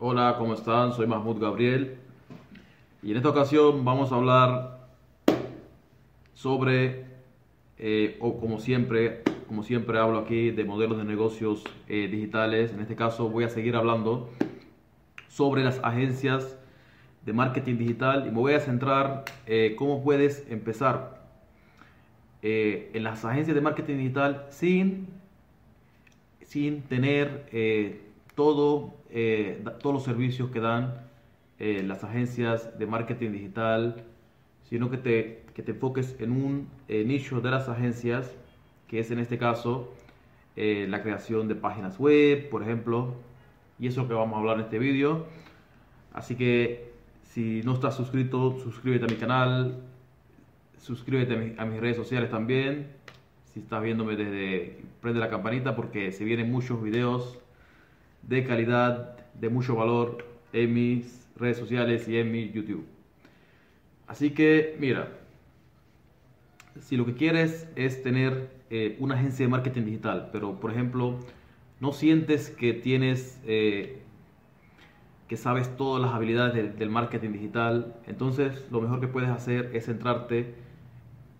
Hola, ¿cómo están? Soy Mahmoud Gabriel y en esta ocasión vamos a hablar sobre, eh, o como siempre, como siempre hablo aquí de modelos de negocios eh, digitales. En este caso voy a seguir hablando sobre las agencias de marketing digital y me voy a centrar eh, cómo puedes empezar en las agencias de marketing digital sin, sin tener todo, eh, todos los servicios que dan eh, las agencias de marketing digital, sino que te, que te enfoques en un eh, nicho de las agencias, que es en este caso la creación de páginas web, por ejemplo, y eso que vamos a hablar en este vídeo. Así que si no estás suscrito, suscríbete a mi canal, suscríbete a, a mis redes sociales también. Si estás viéndome desde, prende la campanita porque se vienen muchos videos de calidad, de mucho valor en mis redes sociales y en mi YouTube. Así que, mira, si lo que quieres es tener eh, una agencia de marketing digital, pero por ejemplo, no sientes que tienes, eh, que sabes todas las habilidades del marketing digital, entonces lo mejor que puedes hacer es centrarte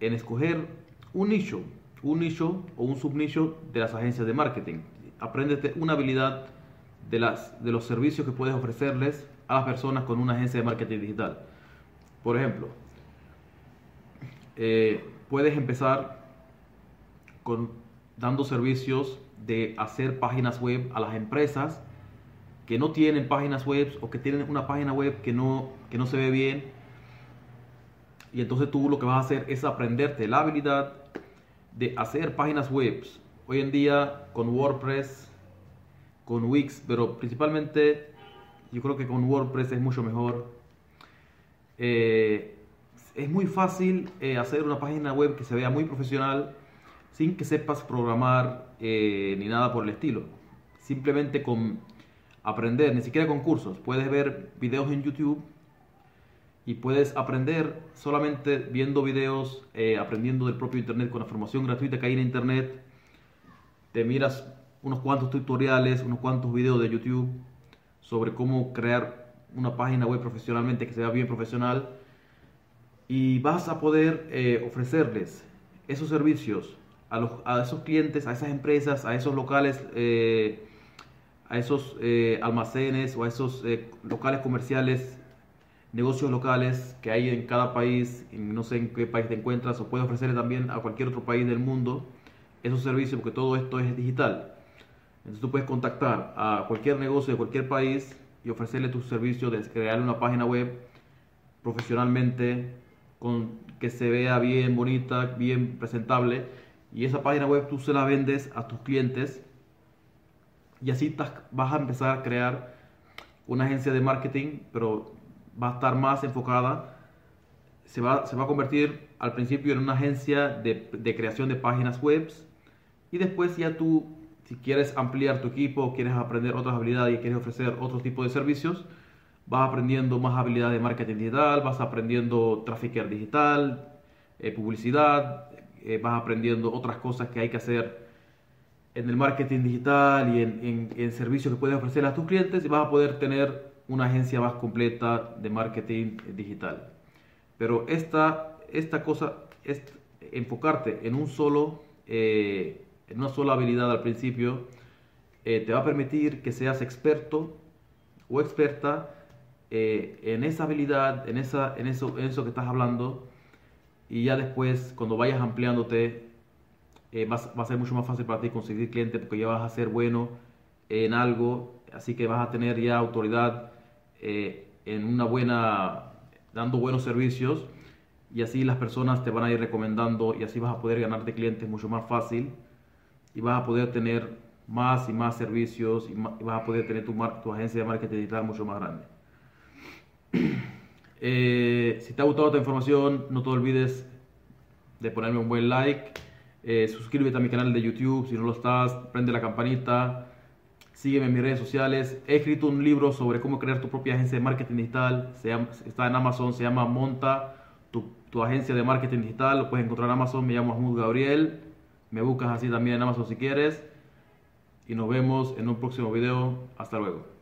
en escoger un nicho, un nicho o un subnicho de las agencias de marketing. Apréndete una habilidad de, las, de los servicios que puedes ofrecerles a las personas con una agencia de marketing digital. Por ejemplo, eh, puedes empezar con dando servicios de hacer páginas web a las empresas que no tienen páginas web o que tienen una página web que no, que no se ve bien. Y entonces tú lo que vas a hacer es aprenderte la habilidad de hacer páginas web. Hoy en día con WordPress con Wix, pero principalmente yo creo que con WordPress es mucho mejor. Eh, es muy fácil eh, hacer una página web que se vea muy profesional sin que sepas programar eh, ni nada por el estilo. Simplemente con aprender, ni siquiera con cursos. Puedes ver videos en YouTube y puedes aprender solamente viendo videos, aprendiendo del propio Internet con la formación gratuita que hay en Internet. Te miras unos cuantos tutoriales, unos cuantos videos de YouTube sobre cómo crear una página web profesionalmente que sea bien profesional y vas a poder eh, ofrecerles esos servicios a, los, a, esos clientes, a esas empresas, a esos locales, eh, a esos eh, almacenes o a esos locales comerciales, negocios locales que hay en cada país, no sé en qué país te encuentras, o puedes ofrecerle también a cualquier otro país del mundo esos servicios porque todo esto es digital. Entonces tú puedes contactar a cualquier negocio de cualquier país y ofrecerle tu servicio de crear una página web profesionalmente, con que se vea bien bonita, bien presentable. Y esa página web tú se la vendes a tus clientes. Y así vas a empezar a crear una agencia de marketing, pero va a estar más enfocada, se va, se va a convertir al principio en una agencia de, de creación de páginas web y después ya tú si quieres ampliar tu equipo, quieres aprender otras habilidades y quieres ofrecer otro tipo de servicios, vas aprendiendo más habilidades de marketing digital, vas aprendiendo tráfico digital, eh, publicidad, eh, vas aprendiendo otras cosas que hay que hacer en el marketing digital y en, en, servicios que puedes ofrecer a tus clientes y vas a poder tener una agencia más completa de marketing digital. Pero esta, esta cosa es enfocarte en un solo eh, en una sola habilidad al principio, eh, te va a permitir que seas experto o experta eh, en esa habilidad, en, esa, en, eso, en eso que estás hablando, y ya después, cuando vayas ampliándote, eh, va, a ser mucho más fácil para ti conseguir clientes porque ya vas a ser bueno en algo, así que vas a tener ya autoridad en una buena, dando buenos servicios, y así las personas te van a ir recomendando y así vas a poder ganarte clientes mucho más fácil y vas a poder tener más y más servicios y, vas a poder tener tu, tu, agencia de marketing digital mucho más grande. Eh, si te ha gustado esta información, no te olvides de ponerme un buen like. Eh, suscríbete a mi canal de YouTube si no lo estás, prende la campanita, sígueme en mis redes sociales. He escrito un libro sobre cómo crear tu propia agencia de marketing digital, se está en Amazon, se llama Monta tu, agencia de marketing digital, lo puedes encontrar en Amazon, me llamo Mahmoud Gabriel. Me buscas así también en Amazon si quieres. Y nos vemos en un próximo video. Hasta luego.